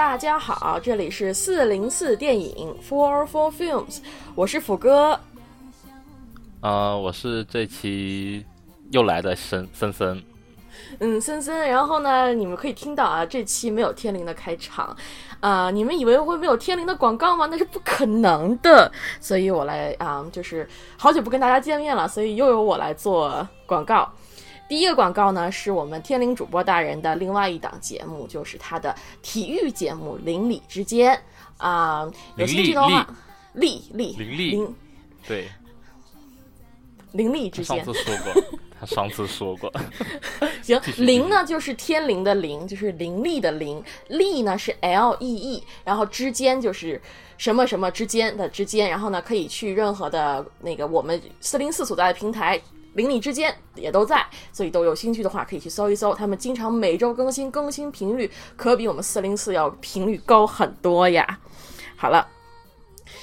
大家好，这里是四零四电影 Four Four Films，我是斧哥。呃，我是这期又来的森森森。嗯，森森。然后呢，你们可以听到啊，这期没有天灵的开场啊，你们以为会没有天灵的广告吗？那是不可能的。所以我来啊，就是好久不跟大家见面了，所以又由我来做广告。第一个广告呢，是我们天灵主播大人的另外一档节目，就是他的体育节目《邻里之间》啊。有兴趣的话，邻里邻里邻对，邻里之间。上次说过，他上次说过。行，邻呢就是天灵的灵，就是灵力的灵；力呢是 L E E，然后之间就是什么什么之间的之间。然后呢，可以去任何的那个我们四零四所在的平台。邻里之间也都在，所以都有兴趣的话可以去搜一搜。他们经常每周更新，更新频率可比我们四零四要频率高很多呀。好了，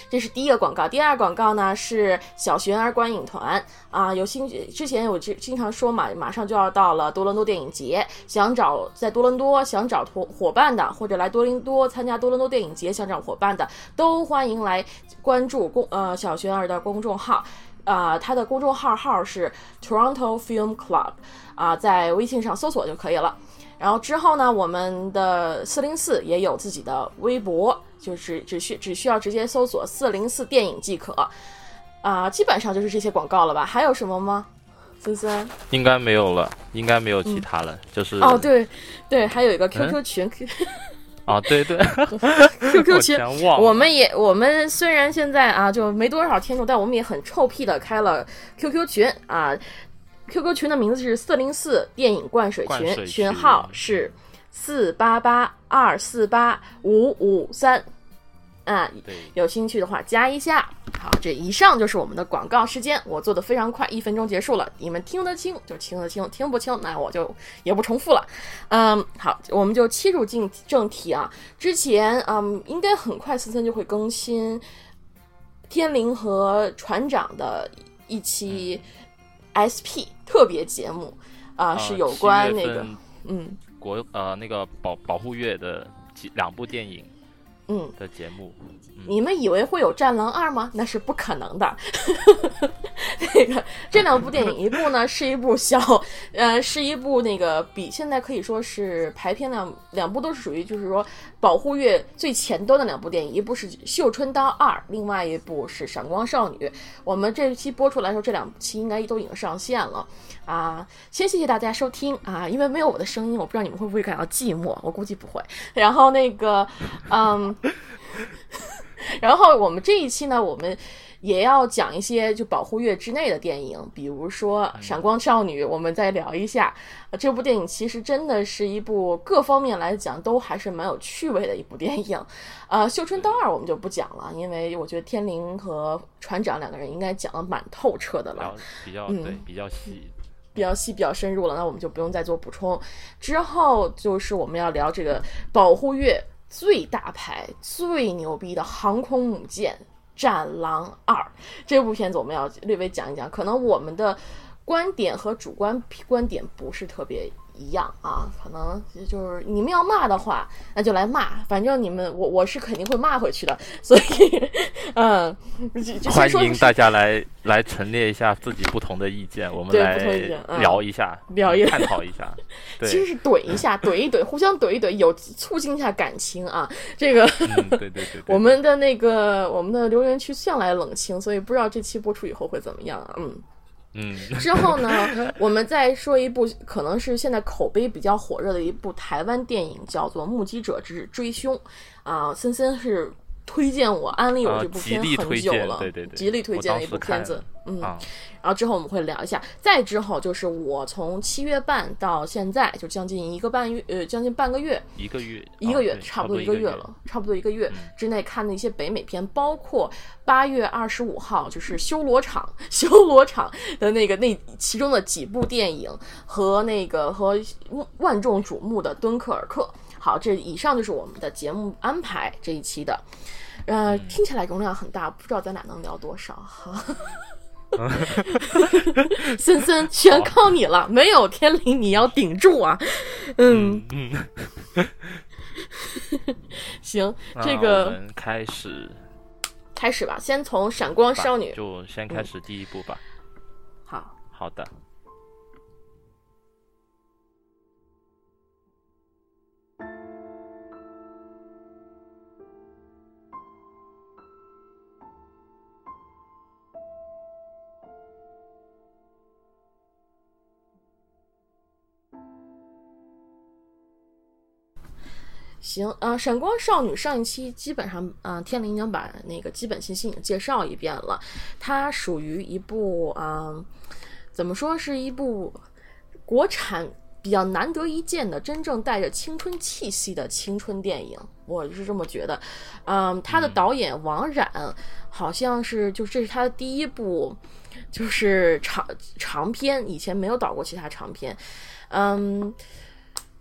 这是第一个广告。第二广告呢是小悬儿观影团啊，有兴趣之前我经经常说嘛，马上就要到了多伦多电影节，想找在多伦多想找伙伙伴的，或者来多伦多参加多伦多电影节想找伙伴的，都欢迎来关注公呃小悬儿的公众号。啊，他的公众号号是 Toronto Film Club，啊，在微信上搜索就可以了。然后之后呢，我们的四零四也有自己的微博，就是只需只需要直接搜索四零四电影即可。啊，基本上就是这些广告了吧？还有什么吗？森森？应该没有了，应该没有其他了。就是哦，对对，还有一个 QQ 群。啊，对对，QQ 群，我们也我们虽然现在啊就没多少听众，但我们也很臭屁的开了 QQ 群啊，QQ 群的名字是四零四电影灌水群，群号是四八八二四八五五三。啊，有兴趣的话加一下。好，这以上就是我们的广告时间，我做的非常快，一分钟结束了。你们听得清就听得清，听不清那我就也不重复了。嗯，好，我们就切入进正题啊。之前嗯，应该很快森森就会更新天灵和船长的一期 SP 特别节目啊，是有关那个嗯国呃那个保保护月的几两部电影。嗯的节目，你们以为会有《战狼二》吗？那是不可能的。那个这两部电影，一部呢 是一部小，呃，是一部那个比现在可以说是排片量，两部都是属于就是说保护月最前端的两部电影，一部是《绣春刀二》，另外一部是《闪光少女》。我们这期播出来的时候，这两期应该都已经上线了。啊，先谢谢大家收听啊！因为没有我的声音，我不知道你们会不会感到寂寞，我估计不会。然后那个，嗯，然后我们这一期呢，我们也要讲一些就保护月之内的电影，比如说《闪光少女》，我们再聊一下。这部电影其实真的是一部各方面来讲都还是蛮有趣味的一部电影。呃，《绣春刀二》我们就不讲了，因为我觉得天灵和船长两个人应该讲的蛮透彻的了，比较对比较细。比较细、比较深入了，那我们就不用再做补充。之后就是我们要聊这个保护月最大牌、最牛逼的航空母舰《战狼二》这部片子，我们要略微讲一讲。可能我们的观点和主观观点不是特别。一样啊，可能就是你们要骂的话，那就来骂，反正你们我我是肯定会骂回去的，所以，嗯，欢迎大家来来陈列一下自己不同的意见，我们来聊一下，聊一探讨一下，其实是怼一下，怼一怼，互相怼一怼，有促进一下感情啊。这个，对对对，我们的那个我们的留言区向来冷清，所以不知道这期播出以后会怎么样啊？嗯。嗯，之后呢，我们再说一部可能是现在口碑比较火热的一部台湾电影，叫做《目击者之追凶》啊，森森是。推荐我安利我这部片很久了，对对对，极力推荐的一部片子，嗯，然后之后我们会聊一下，再之后就是我从七月半到现在就将近一个半月，呃，将近半个月，一个月，一个月，差不多一个月了，差不多一个月之内看的一些北美片，包括八月二十五号就是修罗场，修罗场的那个那其中的几部电影和那个和万众瞩目的敦刻尔克。好，这以上就是我们的节目安排这一期的，呃，听起来容量很大，不知道咱俩能聊多少哈。森森，全靠你了，没有天灵，你要顶住啊。嗯嗯。行，这个我们开始开始吧，先从闪光少女，就先开始第一步吧。好，好的。行，呃，闪光少女上一期基本上，嗯，天灵已经把那个基本信息已经介绍一遍了。它属于一部，嗯，怎么说是一部国产比较难得一见的真正带着青春气息的青春电影，我是这么觉得。嗯，他的导演王冉好像是，就这是他的第一部，就是长长片，以前没有导过其他长片。嗯。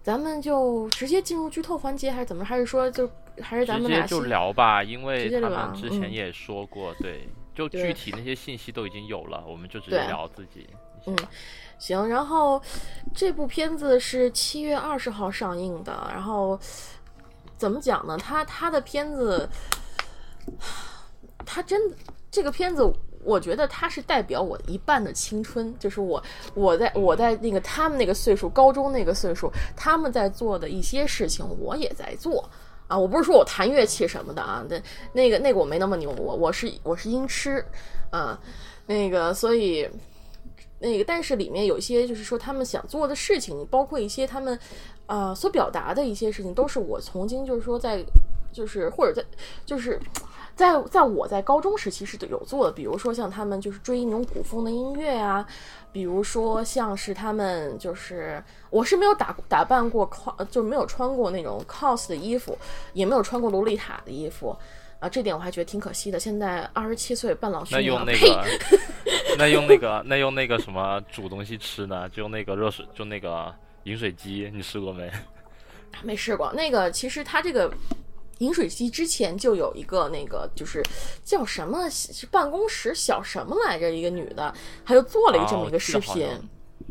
咱们就直接进入剧透环节，还是怎么？还是说就还是咱们直接就聊吧？因为他们之前也说过，对，就具体那些信息都已经有了，我们就直接聊自己。嗯，行。然后这部片子是七月二十号上映的。然后怎么讲呢？他他的片子，他真的这个片子。我觉得他是代表我一半的青春，就是我，我在我在那个他们那个岁数，高中那个岁数，他们在做的一些事情，我也在做啊。我不是说我弹乐器什么的啊，那那个那个我没那么牛，我我是我是音痴啊，那个所以那个，但是里面有一些就是说他们想做的事情，包括一些他们啊所表达的一些事情，都是我曾经就是说在就是或者在就是。在在我在高中时期是有做的，比如说像他们就是追那种古风的音乐啊，比如说像是他们就是我是没有打打扮过 cos，就没有穿过那种 cos 的衣服，也没有穿过洛丽塔的衣服啊，这点我还觉得挺可惜的。现在二十七岁半老虚，那用那个，那用那个，那用那个什么煮东西吃呢？就用那个热水，就那个饮水机，你试过没？没试过。那个其实它这个。饮水机之前就有一个那个，就是叫什么办公室小什么来着，一个女的，她就做了一这么一个视频。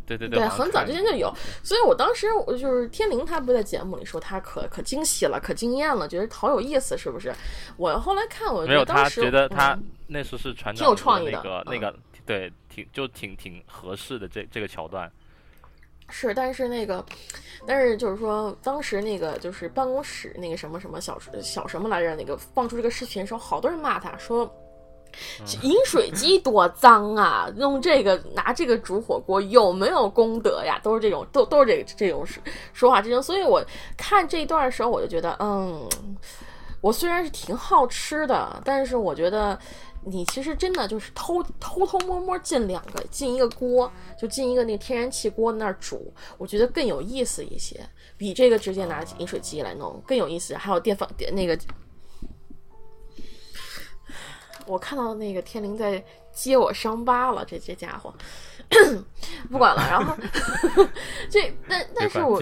对对对，对很早之前就有。所以我当时我就是天灵，他不在节目里说他可可惊喜了，可惊艳了，觉得好有意思，是不是？我后来看，我没有，他觉得他那时是传挺有创意的，那个那个对，挺就挺挺合适的这这个桥段。是，但是那个，但是就是说，当时那个就是办公室那个什么什么小小什么来着，那个放出这个视频的时候，好多人骂他说，饮水机多脏啊，用这个拿这个煮火锅有没有功德呀？都是这种，都都是这这种说话之争。所以我看这一段的时候，我就觉得，嗯，我虽然是挺好吃的，但是我觉得。你其实真的就是偷偷偷摸摸进两个进一个锅，就进一个那天然气锅那儿煮，我觉得更有意思一些，比这个直接拿饮水机来弄更有意思。还有电饭那个，我看到那个天灵在揭我伤疤了，这这家伙。不管了，然后 这但但是我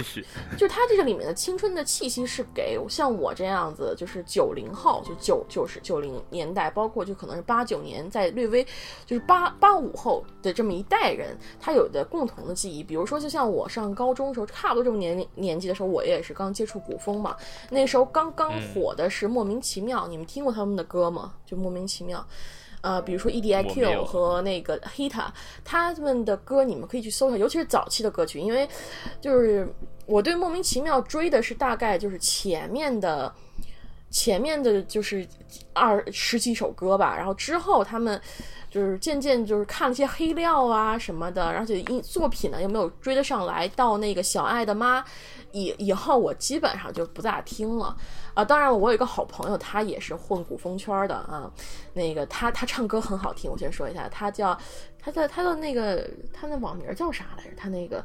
就他这个里面的青春的气息是给像我这样子，就是九零后，就九九十九零年代，包括就可能是八九年，在略微就是八八五后的这么一代人，他有的共同的记忆。比如说，就像我上高中时候，差不多这么年年纪的时候，我也是刚接触古风嘛。那时候刚刚火的是莫名其妙，你们听过他们的歌吗？就莫名其妙。呃，比如说 E D I Q 和那个 Hita，他们的歌你们可以去搜一下，尤其是早期的歌曲，因为就是我对莫名其妙追的是大概就是前面的前面的就是二十几首歌吧，然后之后他们就是渐渐就是看了些黑料啊什么的，而且音作品呢又没有追得上来，到那个小爱的妈以以后我基本上就不咋听了。啊，当然，我有一个好朋友，他也是混古风圈的啊。那个他他唱歌很好听，我先说一下，他叫他在他的那个他那网名叫啥来着？他那个。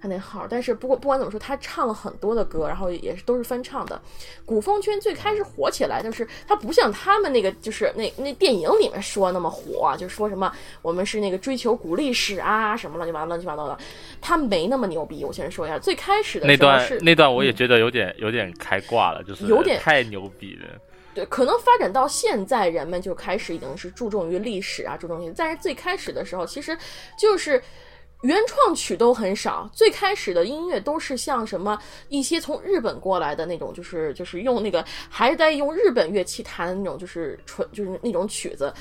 他那号，但是不过不管怎么说，他唱了很多的歌，然后也是都是翻唱的。古风圈最开始火起来，就是他不像他们那个，就是那那电影里面说那么火，就说什么我们是那个追求古历史啊，什么乱七八糟乱七八糟的，他没那么牛逼。我先说一下，最开始的那段那段我也觉得有点有点开挂了，就是有点太牛逼了。对，可能发展到现在，人们就开始已经是注重于历史啊，注重于，但是最开始的时候，其实就是。原创曲都很少，最开始的音乐都是像什么一些从日本过来的那种，就是就是用那个还是在用日本乐器弹的那种，就是纯就是那种曲子。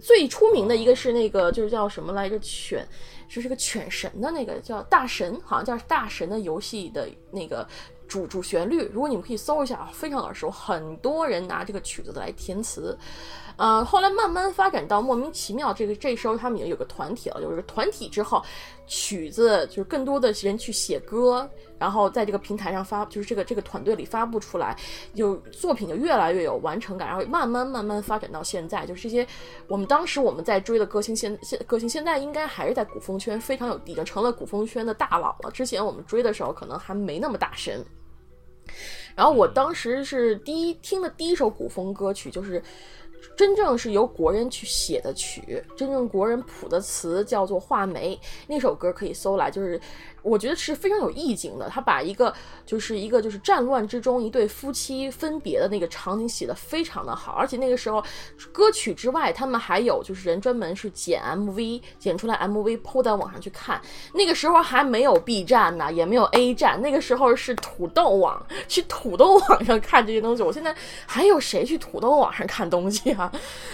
最出名的一个是那个就是叫什么来着？犬，就是个犬神的那个叫大神，好像叫大神的游戏的那个主主旋律。如果你们可以搜一下啊，非常耳熟，很多人拿这个曲子来填词。呃，后来慢慢发展到莫名其妙，这个这时候他们已经有个团体了，有一个团体之后，曲子就是更多的人去写歌，然后在这个平台上发，就是这个这个团队里发布出来，有作品就越来越有完成感，然后慢慢慢慢发展到现在，就是这些我们当时我们在追的歌星，现现歌星现在应该还是在古风圈非常有，已经成了古风圈的大佬了。之前我们追的时候可能还没那么大神。然后我当时是第一听的第一首古风歌曲就是。真正是由国人去写的曲，真正国人谱的词叫做《画眉》，那首歌可以搜来，就是。我觉得是非常有意境的，他把一个就是一个就是战乱之中一对夫妻分别的那个场景写得非常的好，而且那个时候歌曲之外，他们还有就是人专门是剪 MV，剪出来 MV 抛在网上去看。那个时候还没有 B 站呢，也没有 A 站，那个时候是土豆网，去土豆网上看这些东西。我现在还有谁去土豆网上看东西啊？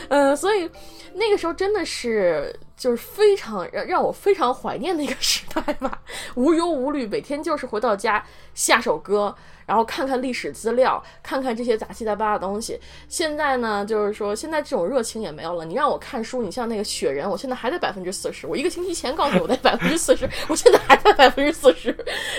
嗯，所以那个时候真的是。就是非常让让我非常怀念的一个时代吧，无忧无虑，每天就是回到家下首歌，然后看看历史资料，看看这些杂七杂八的东西。现在呢，就是说现在这种热情也没有了。你让我看书，你像那个雪人，我现在还在百分之四十。我一个星期前告诉我在 百分之四十，我现在还在百分之四十。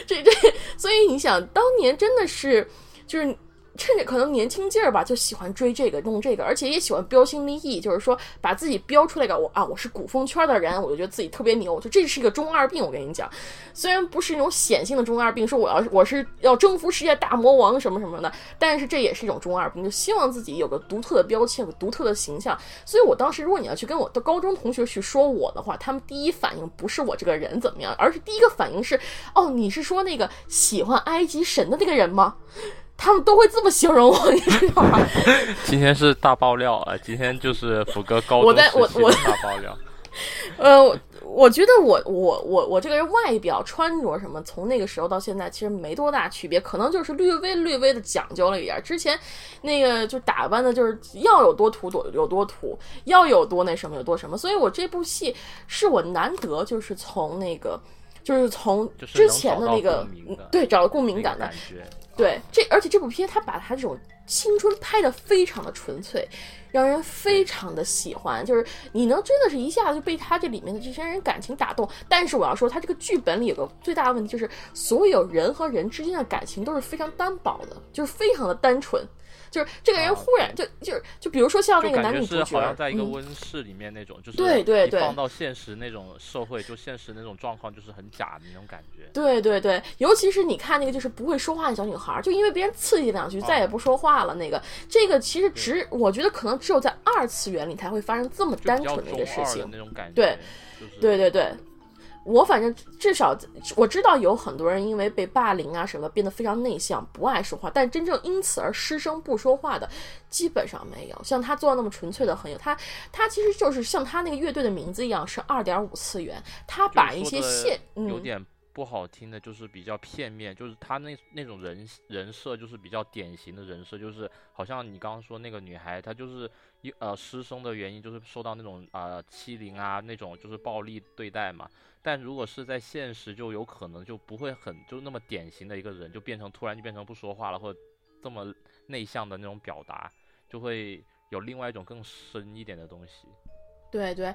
这这，所以你想，当年真的是就是。趁着可能年轻劲儿吧，就喜欢追这个弄这个，而且也喜欢标新立异，就是说把自己标出来个我啊，我是古风圈的人，我就觉得自己特别牛。就这是一个中二病，我跟你讲，虽然不是那种显性的中二病，说我要我是要征服世界大魔王什么什么的，但是这也是一种中二病，就希望自己有个独特的标签，有个独特的形象。所以我当时，如果你要去跟我的高中同学去说我的话，他们第一反应不是我这个人怎么样，而是第一个反应是，哦，你是说那个喜欢埃及神的那个人吗？他们都会这么形容我，你知道吗？今天是大爆料啊！今天就是福哥高中时期的大爆料。呃，我觉得我我我我这个人外表穿着什么，从那个时候到现在其实没多大区别，可能就是略微略微的讲究了一点。之前那个就打扮的，就是要有多土多有多土，要有多那什么有多什么。所以我这部戏是我难得就是从那个就是从之前的那个对找到共鸣感的。对，这而且这部片他把他这种青春拍的非常的纯粹，让人非常的喜欢，就是你能真的是一下子就被他这里面的这些人感情打动。但是我要说，他这个剧本里有个最大的问题，就是所有人和人之间的感情都是非常单薄的，就是非常的单纯。就是这个人忽然就就是就比如说像那个男女主角，好像在一个温室里面那种，就是对对对，放到现实那种社会，就现实那种状况，就是很假的那种感觉。对对对，尤其是你看那个就是不会说话的小女孩，就因为别人刺激两句，再也不说话了。那个这个其实只我觉得可能只有在二次元里才会发生这么单纯的一个事情。那种感觉，对，对对对。我反正至少我知道有很多人因为被霸凌啊什么变得非常内向，不爱说话，但真正因此而失声不说话的基本上没有。像他做的那么纯粹的很有他，他其实就是像他那个乐队的名字一样是二点五次元，他把一些线有点不好听的，就是比较片面，就是他那那种人人设就是比较典型的人设，就是好像你刚刚说那个女孩，她就是一呃失声的原因就是受到那种呃欺凌啊那种就是暴力对待嘛。但如果是在现实，就有可能就不会很就那么典型的一个人，就变成突然就变成不说话了，或者这么内向的那种表达，就会有另外一种更深一点的东西。对对，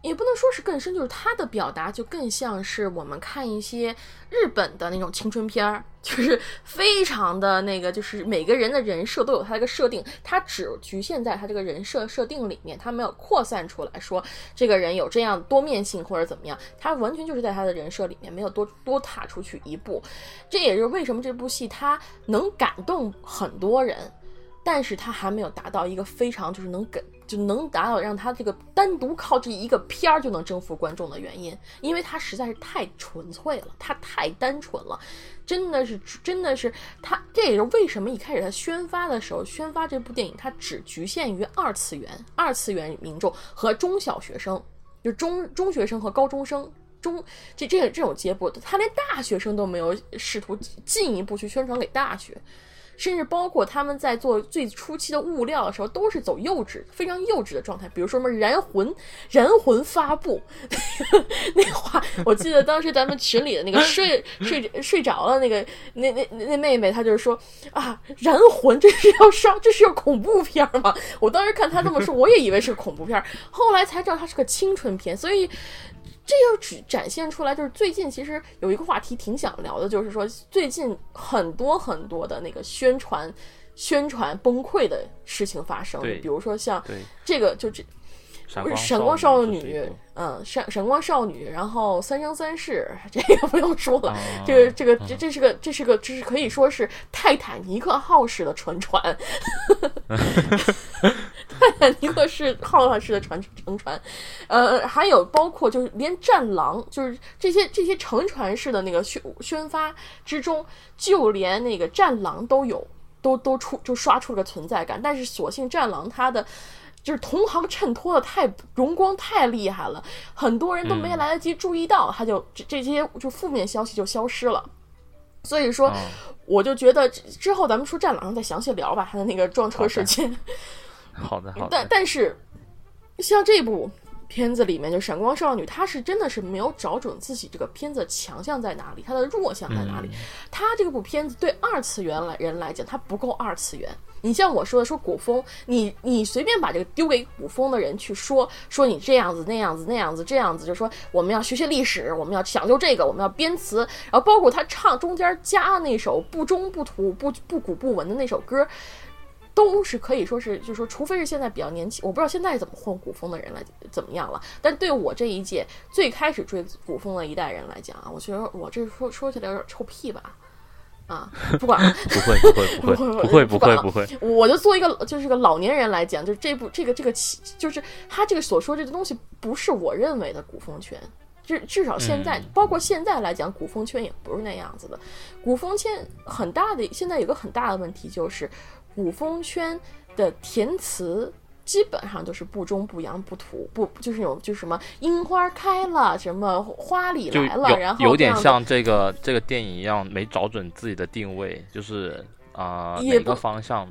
也不能说是更深，就是他的表达就更像是我们看一些日本的那种青春片儿，就是非常的那个，就是每个人的人设都有他的一个设定，他只局限在他这个人设设定里面，他没有扩散出来说这个人有这样多面性或者怎么样，他完全就是在他的人设里面，没有多多踏出去一步。这也是为什么这部戏他能感动很多人，但是他还没有达到一个非常就是能给。就能达到让他这个单独靠这一个片儿就能征服观众的原因，因为他实在是太纯粹了，他太单纯了，真的是真的是他，这也是为什么一开始他宣发的时候，宣发这部电影，他只局限于二次元、二次元民众和中小学生，就中中学生和高中生。中这这这种阶步，他连大学生都没有试图进一步去宣传给大学。甚至包括他们在做最初期的物料的时候，都是走幼稚、非常幼稚的状态。比如说什么“燃魂”“燃魂发布” 那话，我记得当时咱们群里的那个睡 睡睡着了那个那那那妹妹，她就是说啊，“燃魂”这是要上，这是要恐怖片吗？我当时看她这么说，我也以为是恐怖片，后来才知道它是个青春片，所以。这又只展现出来，就是最近其实有一个话题挺想聊的，就是说最近很多很多的那个宣传、宣传崩溃的事情发生，比如说像这个就这。闪光少女，嗯，闪闪光少女，然后三生三世，这个不用说了，这个这个这这是个这是个这是可以说是泰坦尼克号式的沉船，尼克式号式的船乘船，呃，还有包括就是连战狼，就是这些这些乘船式的那个宣宣发之中，就连那个战狼都有，都都出就刷出了个存在感，但是所幸战狼它的。就是同行衬托的太荣光太厉害了，很多人都没来得及注意到，他就这这些就负面消息就消失了。所以说，我就觉得之后咱们说战狼再详细聊吧，他的那个撞车事件。好的，好的。但但是，像这部。片子里面就闪光少女，她是真的是没有找准自己这个片子强项在哪里，她的弱项在哪里。她这部片子对二次元来人来讲，它不够二次元。你像我说的说古风，你你随便把这个丢给古风的人去说，说你这样子那样子那样子这样子，就说我们要学学历史，我们要讲究这个，我们要编词，然后包括他唱中间加那首不中不土不不古不文的那首歌。都是可以说是，就是说，除非是现在比较年轻，我不知道现在怎么混古风的人来怎么样了。但对我这一届最开始追古风的一代人来讲啊，我觉得我这说说起来有点臭屁吧，啊，不管了，不会不会不会不会不会不会，我就做一个就是个老年人来讲，就这部这个这个就是他这个所说这个东西不是我认为的古风圈，至至少现在包括现在来讲，古风圈也不是那样子的。古风圈很大的现在有个很大的问题就是。古风圈的填词基本上都是不中不洋不土不就是那种就什么樱花开了什么花里来了，然后有点像这个这个电影一样没找准自己的定位，就是啊哪个方向。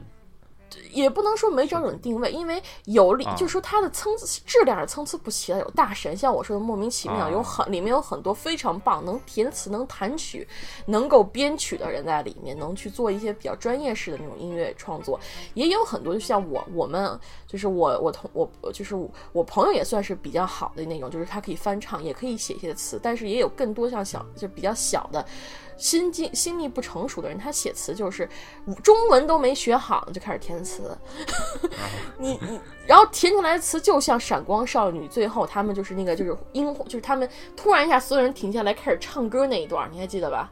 也不能说没找准定位，因为有里，就是说它的参质量是参差不齐的。有大神，像我说的莫名其妙，有很里面有很多非常棒，能填词、能弹曲、能够编曲的人在里面，能去做一些比较专业式的那种音乐创作。也有很多，就像我，我们就是我，我同我就是我朋友也算是比较好的那种，就是他可以翻唱，也可以写一些词，但是也有更多像小就比较小的。心境心力不成熟的人，他写词就是中文都没学好就开始填词，你你，然后填出来的词就像闪光少女，最后他们就是那个就是樱，就是他们突然一下所有人停下来开始唱歌那一段，你还记得吧？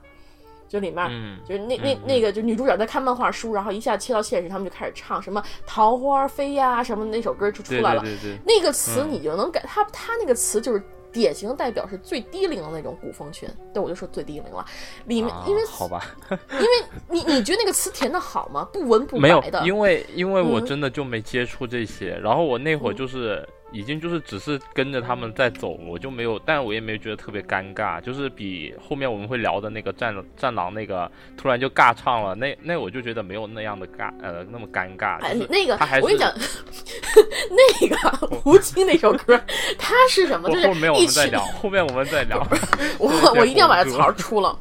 就里面就是那那那个就女主角在看漫画书，然后一下切到现实，他们就开始唱什么桃花飞呀什么那首歌就出来了，那个词你就能感他他那个词就是。典型代表是最低龄的那种古风群，对我就说最低龄了。里面因为好吧，因为你你觉得那个词填的好吗？不文不白的。因为因为我真的就没接触这些，然后我那会儿就是。已经就是只是跟着他们在走，我就没有，但我也没有觉得特别尴尬，就是比后面我们会聊的那个战战狼那个突然就尬唱了，那那我就觉得没有那样的尬，呃，那么尴尬。哎，那个，我跟你讲，那个吴京那首歌，他是什么？就是后面我们再聊，后面我们再聊。我我一定要把这槽出了。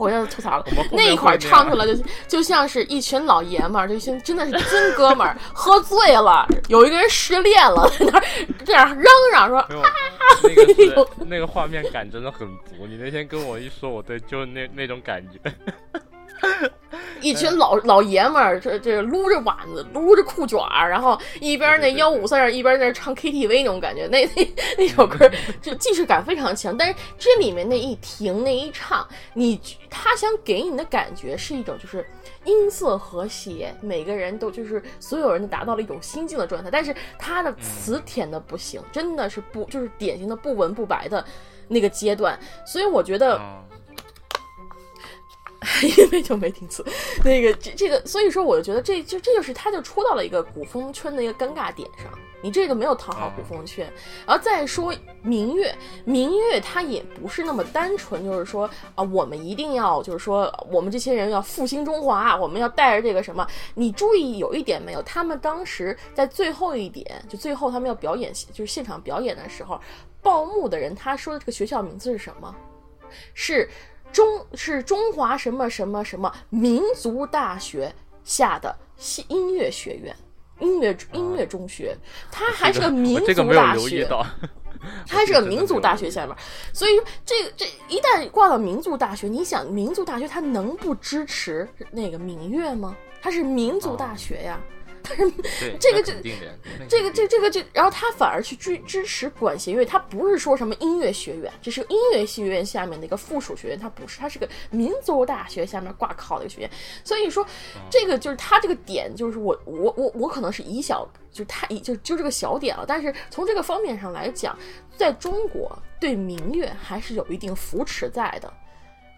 我要吐槽了，那一会儿唱出来就就像是一群老爷们儿，就像真的是真哥们儿，喝醉了，有一个人失恋了，在那这样嚷嚷说，那个 那个画面感真的很足。你那天跟我一说，我对，就是那那种感觉。一群老老爷们儿，这这撸着碗子，撸着裤卷儿，然后一边那吆五四，一边在那唱 KTV 那种感觉。那那那首歌 就既视感非常强，但是这里面那一停那一唱，你他想给你的感觉是一种就是音色和谐，每个人都就是所有人都达到了一种心境的状态。但是他的词填的不行，真的是不就是典型的不文不白的那个阶段。所以我觉得。因为就没听词，那个这这个，所以说我就觉得这就这就是他就出到了一个古风圈的一个尴尬点上。你这个没有讨好古风圈。然后再说明月，明月它也不是那么单纯，就是说啊，我们一定要就是说我们这些人要复兴中华，我们要带着这个什么？你注意有一点没有？他们当时在最后一点，就最后他们要表演，就是现场表演的时候，报幕的人他说的这个学校名字是什么？是中是中华什么什么什么民族大学下的西音乐学院，音乐音乐中学，它还是个民族大学，它还是个民族大学下面，所以这个这一旦挂到民族大学，你想民族大学它能不支持那个民乐吗？它是民族大学呀。但是这个就这个这这个就，然后他反而去支支持管弦乐，他不是说什么音乐学院，这是音乐学院下面的一个附属学院，他不是，他是个民族大学下面挂靠的一个学院。所以说，这个就是他这个点，就是我我我我可能是以小就太就就这个小点了，但是从这个方面上来讲，在中国对民乐还是有一定扶持在的，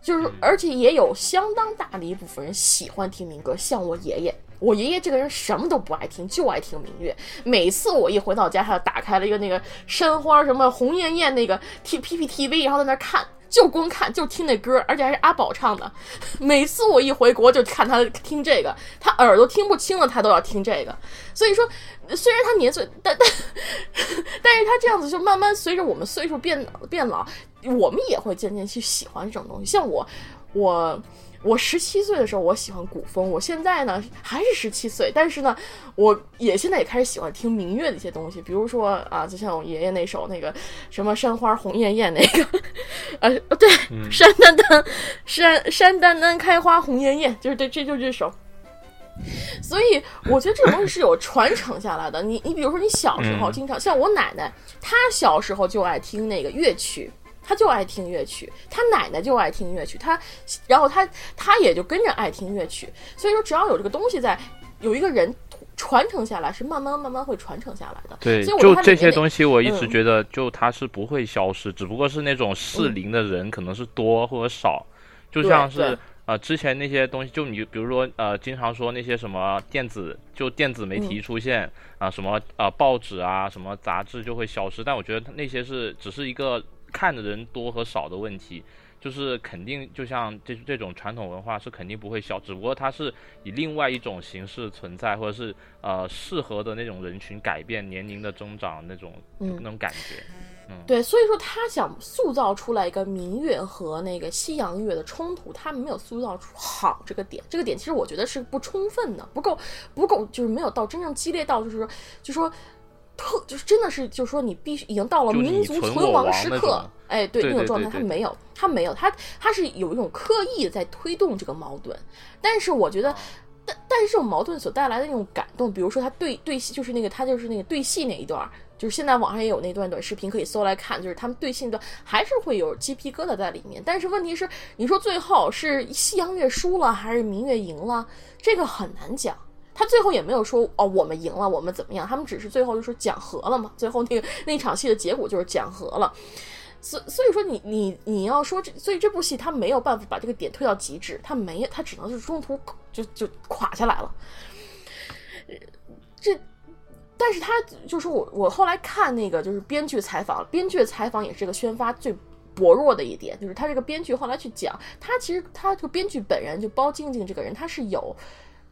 就是而且也有相当大的一部分人喜欢听民歌，像我爷爷。我爷爷这个人什么都不爱听，就爱听民乐。每次我一回到家，他就打开了一个那个山花什么红艳艳那个 T P P T V，然后在那看，就光看就听那歌，而且还是阿宝唱的。每次我一回国就看他听这个，他耳朵听不清了，他都要听这个。所以说，虽然他年岁，但但 但是他这样子就慢慢随着我们岁数变变老，我们也会渐渐去喜欢这种东西。像我，我。我十七岁的时候，我喜欢古风。我现在呢还是十七岁，但是呢，我也现在也开始喜欢听民乐的一些东西，比如说啊，就像我爷爷那首那个什么山花红艳艳那个，呃，对，山丹丹，山山丹丹开花红艳艳，就是这这就这首。所以我觉得这种东西是有传承下来的。你你比如说你小时候经常像我奶奶，她小时候就爱听那个乐曲。他就爱听乐曲，他奶奶就爱听乐曲，他，然后他他也就跟着爱听乐曲。所以说，只要有这个东西在，有一个人传承下来，是慢慢慢慢会传承下来的。对，就这些东西，我一直觉得，就它是不会消失，只不过是那种适龄的人可能是多或者少。就像是呃，之前那些东西，就你比如说呃，经常说那些什么电子，就电子媒体出现啊，什么呃报纸啊，什么杂志就会消失。但我觉得那些是只是一个。看的人多和少的问题，就是肯定就像这这种传统文化是肯定不会消，只不过它是以另外一种形式存在，或者是呃适合的那种人群改变年龄的增长那种那种感觉。嗯，对，所以说他想塑造出来一个民乐和那个西洋乐的冲突，他没有塑造出好这个点，这个点其实我觉得是不充分的，不够不够，就是没有到真正激烈到就是说就说。特就是真的是，就是说你必须已经到了民族存亡时刻，哎，对那种状态，他没有，他没有，他他是有一种刻意在推动这个矛盾，但是我觉得，但但是这种矛盾所带来的那种感动，比如说他对对戏，就是那个他就是那个对戏那一段，就是现在网上也有那段短视频可以搜来看，就是他们对戏段还是会有鸡皮疙瘩在里面，但是问题是，你说最后是西洋乐输了还是民乐赢了，这个很难讲。他最后也没有说哦，我们赢了，我们怎么样？他们只是最后就说讲和了嘛。最后那个那场戏的结果就是讲和了。所所以说你你你要说这，所以这部戏他没有办法把这个点推到极致，他没他只能是中途就就垮下来了。这，但是他就是我我后来看那个就是编剧采访，编剧的采访也是这个宣发最薄弱的一点，就是他这个编剧后来去讲，他其实他这个编剧本人就包静静这个人，他是有。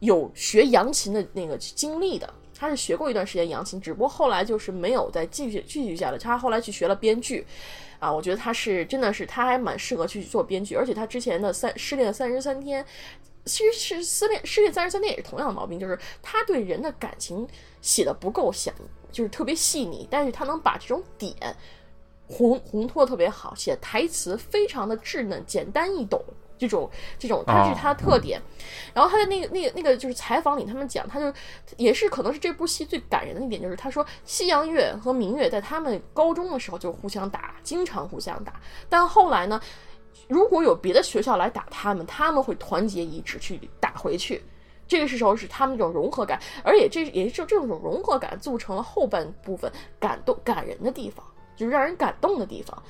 有学扬琴的那个经历的，他是学过一段时间扬琴，只不过后来就是没有再继续继续下来。他后来去学了编剧，啊，我觉得他是真的是他还蛮适合去做编剧，而且他之前的三失恋三十三天，其实是失恋失恋三十三天也是同样的毛病，就是他对人的感情写的不够详，就是特别细腻，但是他能把这种点烘烘托特别好，写台词非常的稚嫩，简单易懂。这种这种，它是它的特点。然后他的那个那个那个就是采访里，他们讲，他就也是可能是这部戏最感人的一点，就是他说西洋乐和民乐在他们高中的时候就互相打，经常互相打。但后来呢，如果有别的学校来打他们，他们会团结一致去打回去。这个时候是他们这种融合感，而且这也是这种融合感组成了后半部分感动感人的地方，就是让人感动的地方。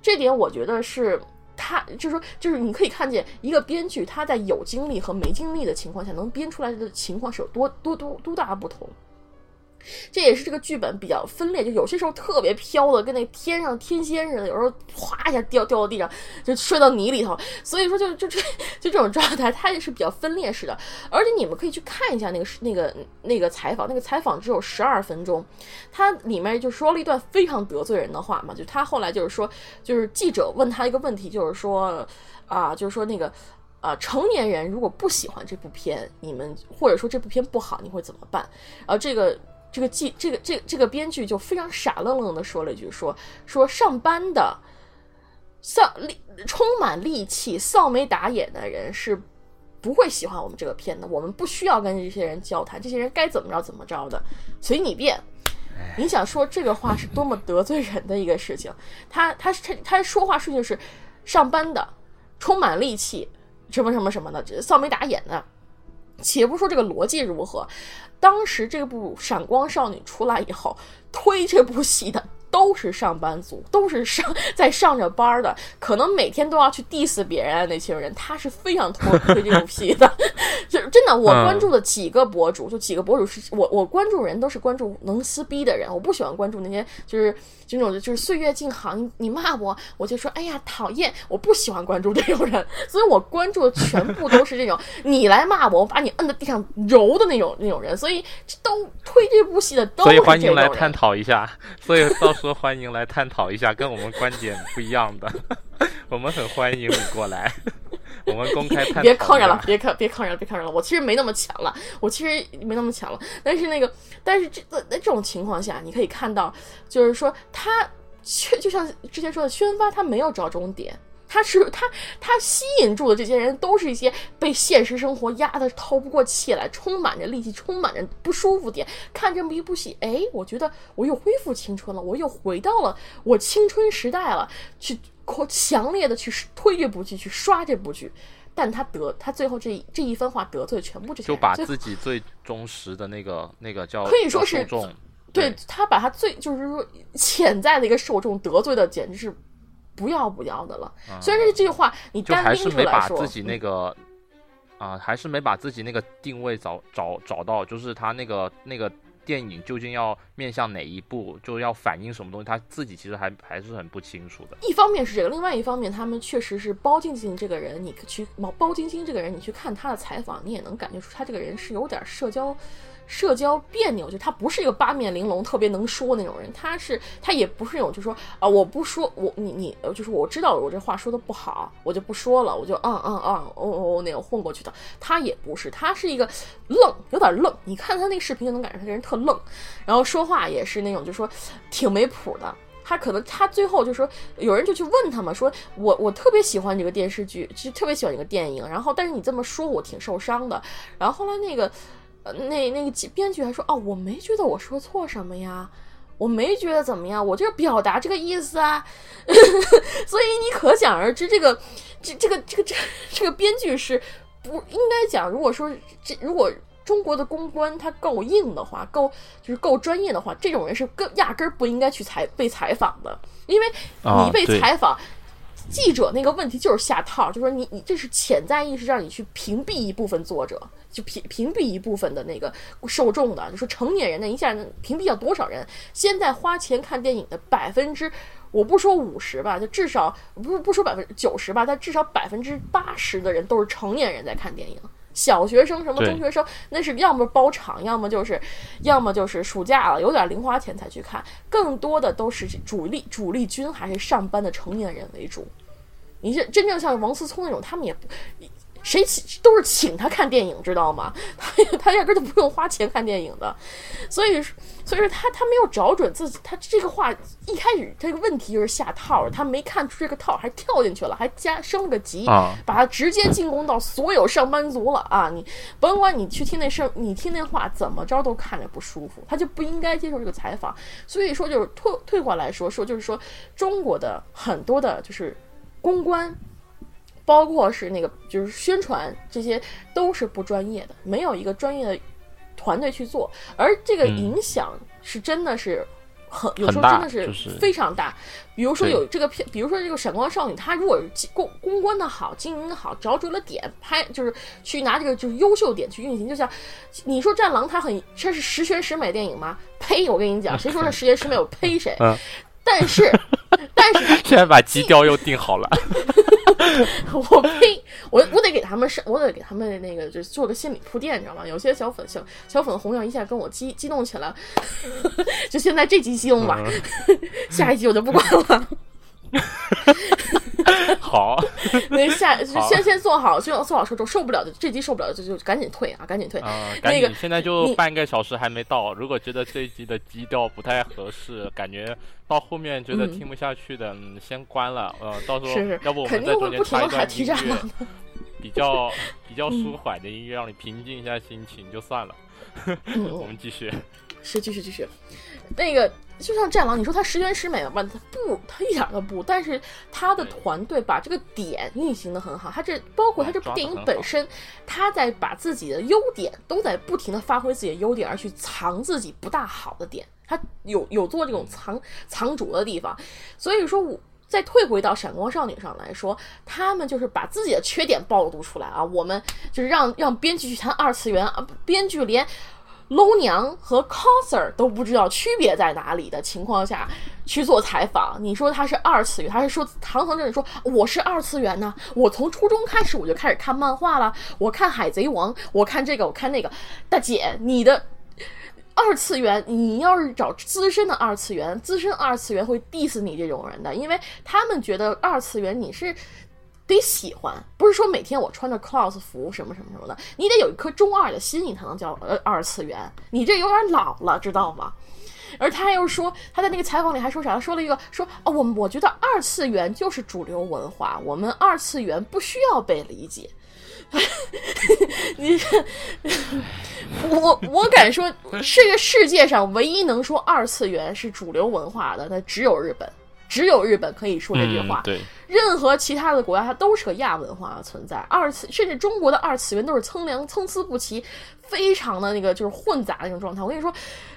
这点我觉得是。他就是说，就是你可以看见一个编剧他在有经历和没经历的情况下能编出来的情况是有多多多多大不同。这也是这个剧本比较分裂，就有些时候特别飘的，跟那天上天仙似的，有时候哗一下掉掉到地上，就摔到泥里头。所以说，就就这就这种状态，它也是比较分裂式的。而且你们可以去看一下那个那个那个采访，那个采访只有十二分钟，它里面就说了一段非常得罪人的话嘛。就他后来就是说，就是记者问他一个问题，就是说啊，就是说那个。啊，成年人如果不喜欢这部片，你们或者说这部片不好，你会怎么办？啊，这个这个记这个这这个编剧就非常傻愣愣的说了一句，说说上班的丧力充满戾气、扫眉打眼的人是不会喜欢我们这个片的。我们不需要跟这些人交谈，这些人该怎么着怎么着的，随你便。你想说这个话是多么得罪人的一个事情？他他他他说话顺序是上班的充满戾气。什么什么什么的，这扫眉打眼的。且不说这个逻辑如何，当时这部《闪光少女》出来以后，推这部戏的。都是上班族，都是上 在上着班的，可能每天都要去 diss 别人的那群人，他是非常推推这部戏的。就是真的，我关注的几个博主，就几个博主是我我关注人都是关注能撕逼的人，我不喜欢关注那些就是就那种就是岁月静好，你你骂我，我就说哎呀讨厌，我不喜欢关注这种人，所以我关注的全部都是这种你来骂我，我把你摁在地上揉的那种那种人，所以都推这部戏的都是所以欢迎来探讨一下，所以到。时候欢迎来探讨一下跟我们观点不一样的，我们很欢迎你过来，我别抗着了，别坑，别抗着了，别抗着了。我其实没那么强了，我其实没那么强了。但是那个，但是这在这种情况下，你可以看到，就是说他，就像之前说的，宣发他没有找中点。他是他，他吸引住的这些人都是一些被现实生活压得透不过气来，充满着戾气，充满着不舒服点。看这么一部戏，哎，我觉得我又恢复青春了，我又回到了我青春时代了，去强烈的去推这部剧，去刷这部剧。但他得他最后这这一番话得罪全部这些，就把自己最忠实的那个那个叫可以说是对他把他最就是说潜在的一个受众得罪的简直是。不要不要的了。虽然这这句话你单拎出来说，自己那个啊，还是没把自己那个定位找找找到，就是他那个那个电影究竟要面向哪一部，就要反映什么东西，他自己其实还还是很不清楚的。一方面是这个，另外一方面，他们确实是包晶晶这个人，你去包包晶晶这个人，你去看他的采访，你也能感觉出他这个人是有点社交。社交别扭，就他不是一个八面玲珑、特别能说那种人，他是他也不是那种，就说啊，我不说，我你你，就是我知道我这话说的不好，我就不说了，我就嗯嗯嗯，哦哦那种混过去的。他也不是，他是一个愣，有点愣。你看他那个视频就能感觉他这人特愣，然后说话也是那种，就说挺没谱的。他可能他最后就说，有人就去问他嘛，说我我特别喜欢这个电视剧，就特别喜欢这个电影，然后但是你这么说，我挺受伤的。然后后来那个。那那个编剧还说哦，我没觉得我说错什么呀，我没觉得怎么样，我就是表达这个意思啊。所以你可想而知，这个这这个这个这这个编剧是不应该讲。如果说这如果中国的公关他够硬的话，够就是够专业的话，这种人是更压根儿不应该去采被采访的，因为你被采访。记者那个问题就是下套，就说你你这是潜在意识让你去屏蔽一部分作者，就屏屏蔽一部分的那个受众的，就说成年人那一下能屏蔽掉多少人？现在花钱看电影的百分之，我不说五十吧，就至少不不说百分之九十吧，但至少百分之八十的人都是成年人在看电影。小学生什么中学生，那是要么包场，要么就是，要么就是暑假了有点零花钱才去看，更多的都是主力主力军还是上班的成年人为主。你这真正像王思聪那种，他们也不。谁请都是请他看电影，知道吗？他他压根就不用花钱看电影的，所以所以说他他没有找准自己，他这个话一开始这个问题就是下套，他没看出这个套，还跳进去了，还加升了个级，把他直接进攻到所有上班族了啊！你甭管你去听那声，你听那话怎么着都看着不舒服，他就不应该接受这个采访。所以说就是退退过来说说，就是说中国的很多的就是公关。包括是那个，就是宣传，这些都是不专业的，没有一个专业的团队去做，而这个影响是真的是很有时候真的是非常大。比如说有这个片，比如说这个闪光少女，她如果公公关的好，经营的好，找准了点拍，就是去拿这个就是优秀点去运行。就像你说战狼，它很这是十全十美电影吗？呸！我跟你讲，谁说是十全十美？我呸谁！但是，但是现在把基调又定好了。我呸！我我得给他们上，我得给他们那个，就是做个心理铺垫，你知道吗？有些小粉小小粉红要一下跟我激激动起来，就现在这集激动吧，下一集我就不管了。好，那下先先做好，就做好受受不了的这集受不了就就赶紧退啊，赶紧退。啊，那个现在就半个小时还没到，如果觉得这一集的基调不太合适，感觉到后面觉得听不下去的，嗯，先关了。呃，到时候要不我们在中间插一段音乐，比较 比较舒缓的音乐，让你平静一下心情就算了。我们继续，是继续继续，那个。就像战狼，你说他十全十美吧？他不，他一点都不。但是他的团队把这个点运行的很好。他这包括他这部电影本身，他在把自己的优点都在不停的发挥自己的优点，而去藏自己不大好的点。他有有做这种藏藏拙的地方。所以说，我再退回到闪光少女上来说，他们就是把自己的缺点暴露出来啊。我们就是让让编剧去谈二次元啊，编剧连。搂娘和 coser 都不知道区别在哪里的情况下去做采访，你说他是二次元，他是说堂堂正正说我是二次元呢？我从初中开始我就开始看漫画了，我看海贼王，我看这个，我看那个。大姐，你的二次元，你要是找资深的二次元，资深二次元会 diss 你这种人的，因为他们觉得二次元你是。得喜欢，不是说每天我穿着 cos 服什么什么什么的，你得有一颗中二的心，你才能叫呃二次元。你这有点老了，知道吗？而他又说，他在那个采访里还说啥？说了一个说哦，我我觉得二次元就是主流文化，我们二次元不需要被理解。你，我我敢说，这个世界上唯一能说二次元是主流文化的，那只有日本。只有日本可以说这句话，对，任何其他的国家它都是个亚文化的存在。二次甚至中国的二次元都是苍凉参差不齐，非常的那个就是混杂那种状态。我跟你说，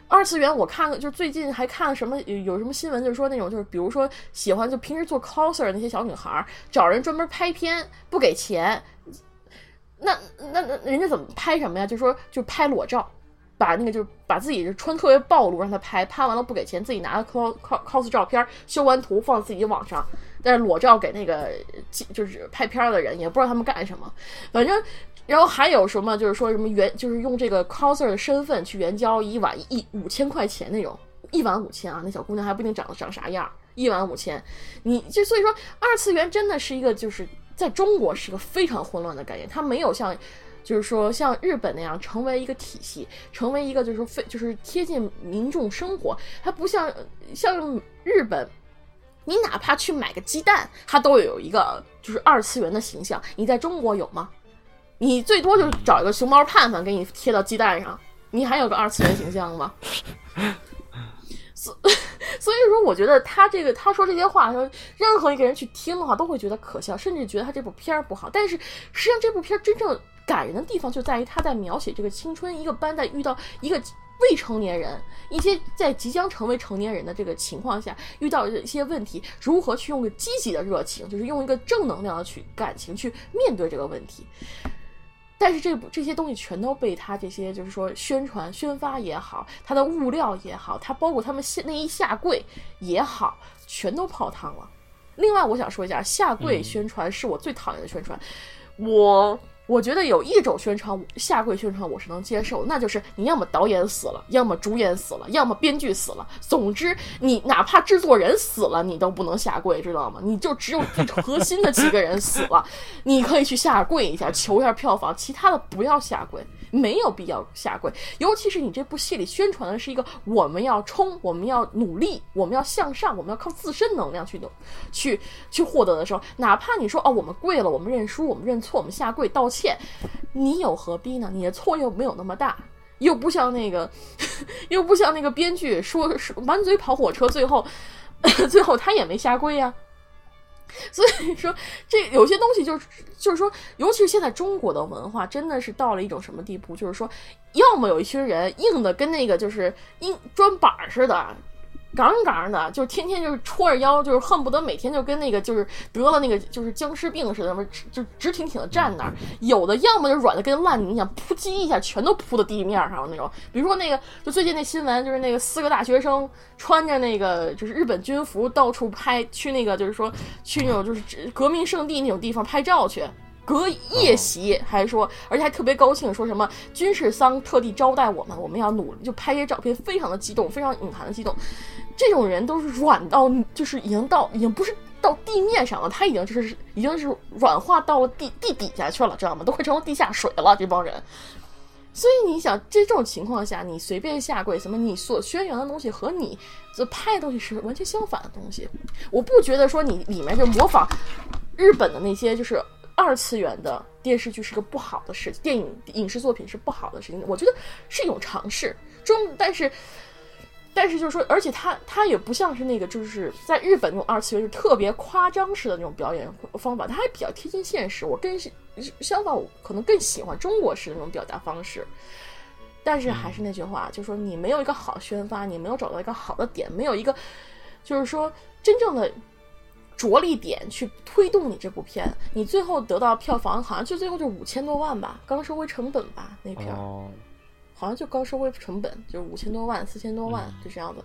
二次元我看了就最近还看了什么有有什么新闻，就是说那种就是比如说喜欢就平时做 coser 那些小女孩找人专门拍片不给钱，那那那人家怎么拍什么呀？就说就拍裸照。把那个就是把自己就穿特别暴露，让他拍，拍完了不给钱，自己拿 cos cos 照片，修完图放自己网上，但是裸照给那个就是拍片的人，也不知道他们干什么。反正，然后还有什么就是说什么援，就是用这个 coser 的身份去援交一晚一五千块钱那种，一晚五千啊，那小姑娘还不一定长得长啥样，一晚五千，你就所以说二次元真的是一个就是在中国是个非常混乱的概念，它没有像。就是说，像日本那样成为一个体系，成为一个就是非就是贴近民众生活，它不像像日本，你哪怕去买个鸡蛋，它都有一个就是二次元的形象。你在中国有吗？你最多就是找一个熊猫盼盼给你贴到鸡蛋上，你还有个二次元形象吗？所 所以说，我觉得他这个他说这些话，说任何一个人去听的话，都会觉得可笑，甚至觉得他这部片儿不好。但是实际上，这部片儿真正。感人的地方就在于他在描写这个青春，一个班在遇到一个未成年人，一些在即将成为成年人的这个情况下遇到一些问题，如何去用个积极的热情，就是用一个正能量的去感情去面对这个问题。但是这部这些东西全都被他这些就是说宣传宣发也好，他的物料也好，他包括他们下那一下跪也好，全都泡汤了。另外，我想说一下，下跪宣传是我最讨厌的宣传，我。我觉得有一种宣传下跪宣传我是能接受，那就是你要么导演死了，要么主演死了，要么编剧死了。总之，你哪怕制作人死了，你都不能下跪，知道吗？你就只有核心的几个人死了，你可以去下跪一下，求一下票房，其他的不要下跪。没有必要下跪，尤其是你这部戏里宣传的是一个我们要冲，我们要努力，我们要向上，我们要靠自身能量去努，去去获得的时候，哪怕你说哦，我们跪了，我们认输，我们认错，我们下跪道歉，你有何必呢？你的错又没有那么大，又不像那个，又不像那个编剧说是满嘴跑火车，最后 最后他也没下跪呀。所以说，这有些东西就是，就是说，尤其是现在中国的文化，真的是到了一种什么地步？就是说，要么有一群人硬的跟那个就是硬砖板似的，杠杠的，就是天天就是戳着腰，就是恨不得每天就跟那个就是得了那个就是僵尸病似的，么就直挺挺的站那儿。有的要么就软的跟烂泥一样，扑叽一下全都扑到地面上了那种。比如说那个，就最近那新闻，就是那个四个大学生穿着那个就是日本军服到处拍，去那个就是说去那种就是革命圣地那种地方拍照去。隔夜袭，还说，而且还特别高兴，说什么军事丧特地招待我们，我们要努力，就拍些照片，非常的激动，非常隐含的激动。这种人都是软到，就是已经到，已经不是到地面上了，他已经就是已经是软化到了地地底下去了，知道吗？都快成了地下水了，这帮人。所以你想，这种情况下，你随便下跪，什么你所宣扬的东西和你所拍的东西是完全相反的东西。我不觉得说你里面就模仿日本的那些就是。二次元的电视剧是个不好的事，电影影视作品是不好的事情。我觉得是一种尝试中，但是，但是就是说，而且它它也不像是那个就是在日本那种二次元，就特别夸张式的那种表演方法，它还比较贴近现实。我更相反，我可能更喜欢中国式的那种表达方式。但是还是那句话，就是说你没有一个好宣发，你没有找到一个好的点，没有一个就是说真正的。着力点去推动你这部片，你最后得到票房好像就最后就五千多万吧，刚收回成本吧那片儿，好像就刚收回成本就是五千多万四千多万就这样子，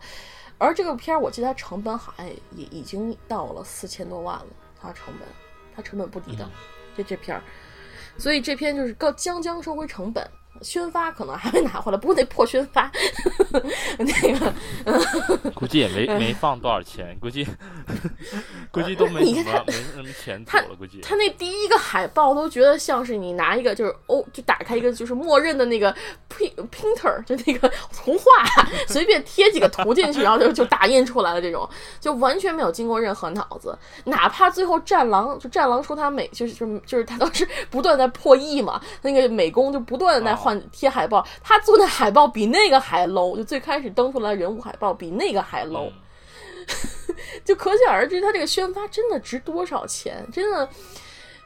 而这个片儿我记得它成本好像也已经到了四千多万了，它成本它成本不低的，就这片儿，所以这片就是刚将将收回成本。宣发可能还没拿回来，不过那破宣发，那个估计也没没放多少钱，估计 估计都没什么没什么钱走了，估计他那第一个海报都觉得像是你拿一个就是哦，就打开一个就是默认的那个 printer，就那个图画，随便贴几个图进去，然后就就打印出来了，这种就完全没有经过任何脑子，哪怕最后战狼就战狼说他美就是就是就是他当时不断在破译嘛，那个美工就不断的在。换贴海报，他做的海报比那个还 low，就最开始登出来人物海报比那个还 low，就可想而知他这个宣发真的值多少钱，真的。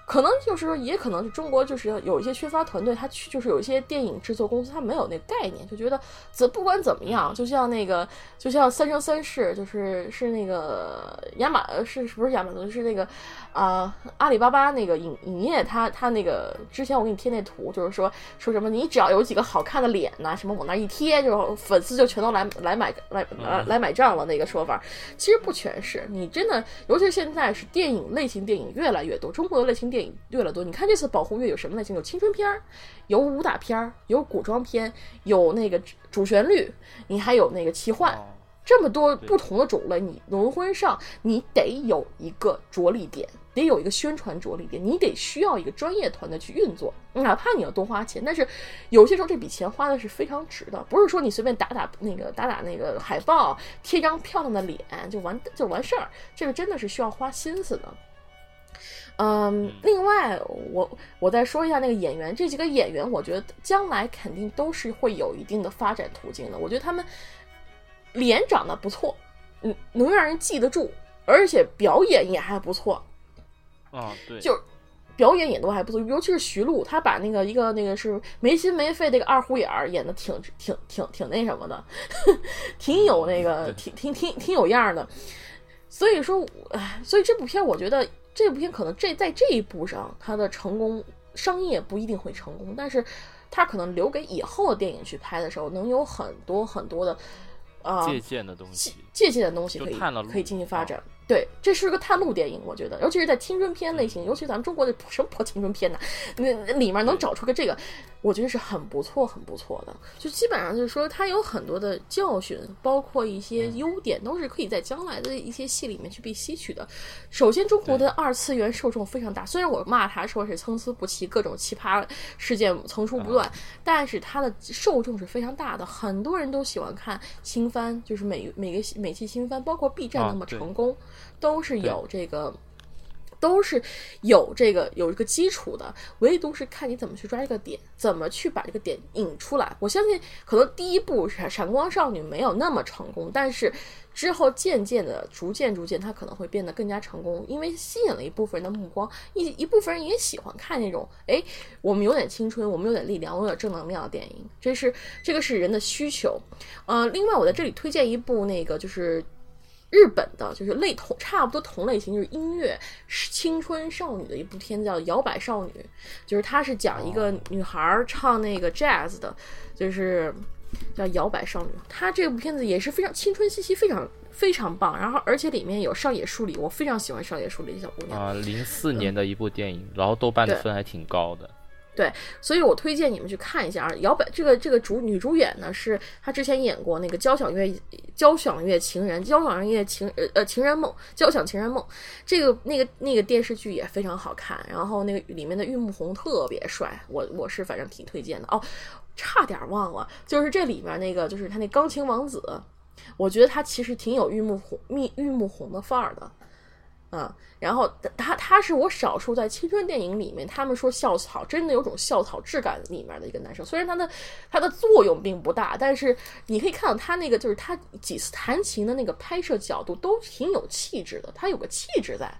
可能就是说，也可能是中国就是有一些宣发团队，他去就是有一些电影制作公司，他没有那概念，就觉得怎不管怎么样，就像那个，就像《三生三世》，就是是那个亚马是是不是亚马逊是那个啊阿里巴巴那个影影业，他他那个之前我给你贴那图，就是说说什么你只要有几个好看的脸呐，什么往那一贴，就粉丝就全都来来买来来来买账了那个说法，其实不全是，你真的，尤其是现在是电影类型电影越来越多，中国的类型电影。越来越多，你看这次保护月有什么类型？有青春片儿，有武打片儿，有古装片，有那个主旋律，你还有那个奇幻，这么多不同的种类，你轮婚上，你得有一个着力点，得有一个宣传着力点，你得需要一个专业团队去运作，哪怕你要多花钱，但是有些时候这笔钱花的是非常值的，不是说你随便打打那个打打那个海报，贴张漂亮的脸就完就完事儿，这个真的是需要花心思的。嗯，另外，我我再说一下那个演员，这几个演员，我觉得将来肯定都是会有一定的发展途径的。我觉得他们脸长得不错，嗯，能让人记得住，而且表演也还不错。啊，对，就表演也都还不错，尤其是徐璐，她把那个一个那个是没心没肺那个二胡眼儿演的挺挺挺挺那什么的，挺有那个挺挺挺挺有样的。所以说，哎，所以这部片我觉得。这部片可能这在这一步上，它的成功商业不一定会成功，但是它可能留给以后的电影去拍的时候，能有很多很多的啊借鉴的东西，借鉴的东西可以可以进行发展。对，这是个探路电影，我觉得，尤其是在青春片类型，尤其咱们中国的什么破青春片呢？那里面能找出个这个，我觉得是很不错、很不错的。就基本上就是说，它有很多的教训，包括一些优点，都是可以在将来的一些戏里面去被吸取的。首先，中国的二次元受众非常大，虽然我骂他说是参差不齐，各种奇葩事件层出不穷，但是它的受众是非常大的，很多人都喜欢看新番，就是每每个每期新番，包括 B 站那么成功。都是有这个都是有这个有一个基础的，唯独是看你怎么去抓这个点，怎么去把这个点引出来。我相信可能第一部《闪闪光少女》没有那么成功，但是之后渐渐的、逐渐逐渐，它可能会变得更加成功，因为吸引了一部分人的目光，一一部分人也喜欢看那种，哎，我们有点青春，我们有点力量，我有点正能量的电影，这是这个是人的需求。呃，另外我在这里推荐一部那个就是。日本的就是类同差不多同类型，就是音乐青春少女的一部片，叫《摇摆少女》，就是它是讲一个女孩唱那个 jazz 的，就是叫《摇摆少女》。它这部片子也是非常青春气息，非常非常棒。然后而且里面有上野树里，我非常喜欢上野树里的小姑娘啊，零四年的一部电影，然后豆瓣的分还挺高的。对，所以我推荐你们去看一下啊。摇摆这个这个主女主演呢，是她之前演过那个交响乐交响乐情人交响乐情呃呃情人梦交响情人梦，这个那个那个电视剧也非常好看。然后那个里面的玉木宏特别帅，我我是反正挺推荐的哦。差点忘了，就是这里面那个就是他那钢琴王子，我觉得他其实挺有玉木宏蜜玉木宏的范儿的。嗯，然后他他是我少数在青春电影里面，他们说校草真的有种校草质感里面的一个男生，虽然他的他的作用并不大，但是你可以看到他那个就是他几次弹琴的那个拍摄角度都挺有气质的，他有个气质在。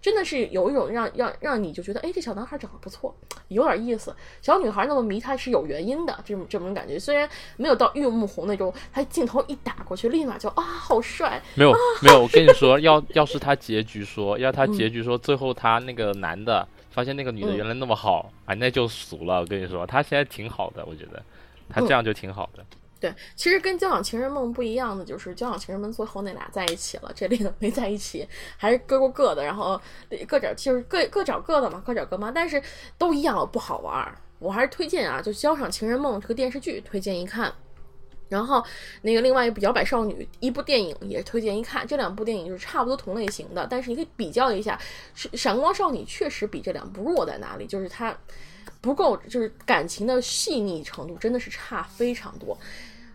真的是有一种让让让你就觉得，哎，这小男孩长得不错，有点意思。小女孩那么迷他是有原因的，这种这种感觉。虽然没有到玉木红那种，他镜头一打过去，立马就啊，好帅。没有没有，我跟你 说，要要是他结局说，要他结局说，最后他那个男的发现那个女的原来那么好，啊，那就俗了。我跟你说，他现在挺好的，我觉得他这样就挺好的。对，其实跟《交响情人梦》不一样的就是，《交响情人梦》最后那俩在一起了，这里呢没在一起，还是各过各的，然后各找就是各各找各的嘛，各找各妈，但是都一样不好玩儿。我还是推荐啊，就《交响情人梦》这个电视剧推荐一看，然后那个另外一部《摇摆少女》一部电影也推荐一看，这两部电影就是差不多同类型的，但是你可以比较一下，是《闪光少女》确实比这两部弱在哪里，就是它不够，就是感情的细腻程度真的是差非常多。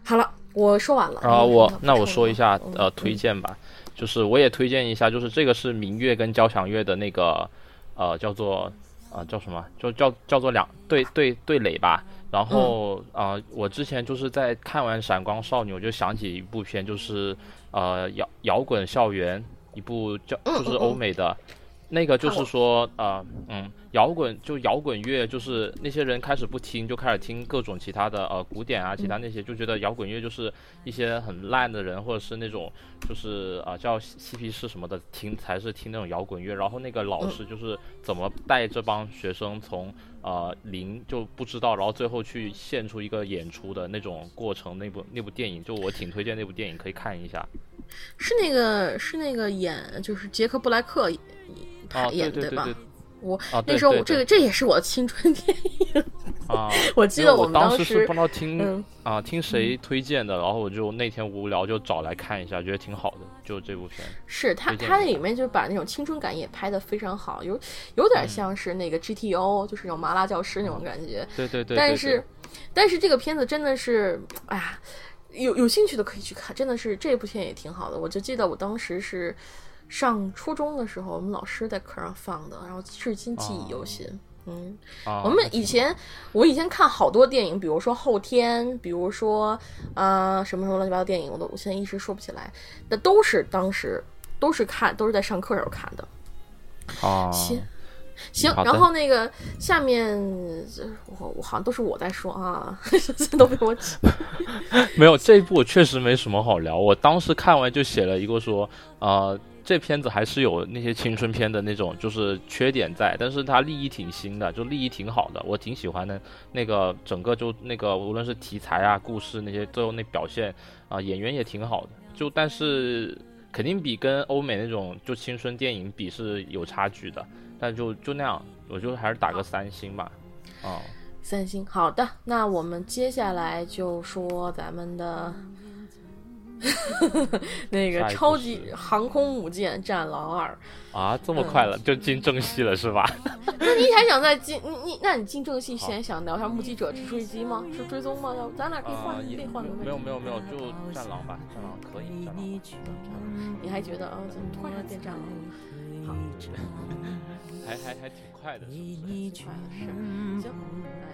好了，我说完了。啊，我那我说一下呃推荐吧，就是我也推荐一下，就是这个是民乐跟交响乐的那个呃叫做啊叫什么，就叫叫做两对对对垒吧。然后啊，我之前就是在看完《闪光少女》，我就想起一部片，就是呃摇摇滚校园一部叫就是欧美的。那个就是说，呃，嗯，摇滚就摇滚乐，就是那些人开始不听，就开始听各种其他的，呃，古典啊，其他那些，就觉得摇滚乐就是一些很烂的人，或者是那种，就是啊，叫嬉皮士什么的，听才是听那种摇滚乐。然后那个老师就是怎么带这帮学生从呃零就不知道，然后最后去献出一个演出的那种过程。那部那部电影，就我挺推荐那部电影，可以看一下。是那个是那个演就是杰克布莱克。他演对吧？我那时候我这个这也是我的青春电影 啊！我记得我们当时是不知道听啊听谁推荐的，然后我就那天无聊就找来看一下，觉得挺好的。就这部片是他他那里面就把那种青春感也拍的非常好，有有点像是那个 GTO，就是那种麻辣教师那种感觉。对对对。但是但是这个片子真的是哎呀，有有兴趣的可以去看，真的是这部片也挺好的。我就记得我当时是。上初中的时候，我们老师在课上放的，然后至今记忆犹新。嗯，我们以前我以前看好多电影，比如说后天，比如说啊什么什么乱七八糟电影，我都我现在一时说不起来。那都是当时都是看，都是在上课时候看的。哦，行行，然后那个下面我我好像都是我在说啊，都被我 没有这一部确实没什么好聊。我当时看完就写了一个说啊。这片子还是有那些青春片的那种，就是缺点在，但是它立意挺新的，就立意挺好的，我挺喜欢的。那个整个就那个无论是题材啊、故事那些，最后那表现啊，演员也挺好的。就但是肯定比跟欧美那种就青春电影比是有差距的，但就就那样，我就还是打个三星吧。哦，三星，好的，那我们接下来就说咱们的。那个超级航空母舰战狼二啊，这么快了就进正戏了是吧？那你还想再进你你？那你进正戏先想聊一下目击者直追击吗？是追踪吗？要咱俩可以换，可以换个位置。没有没有没有，就战狼吧，战狼可以。战狼。你还觉得啊？怎么突然变战狼？好，还还还挺快的，是不是？快的是，行，来。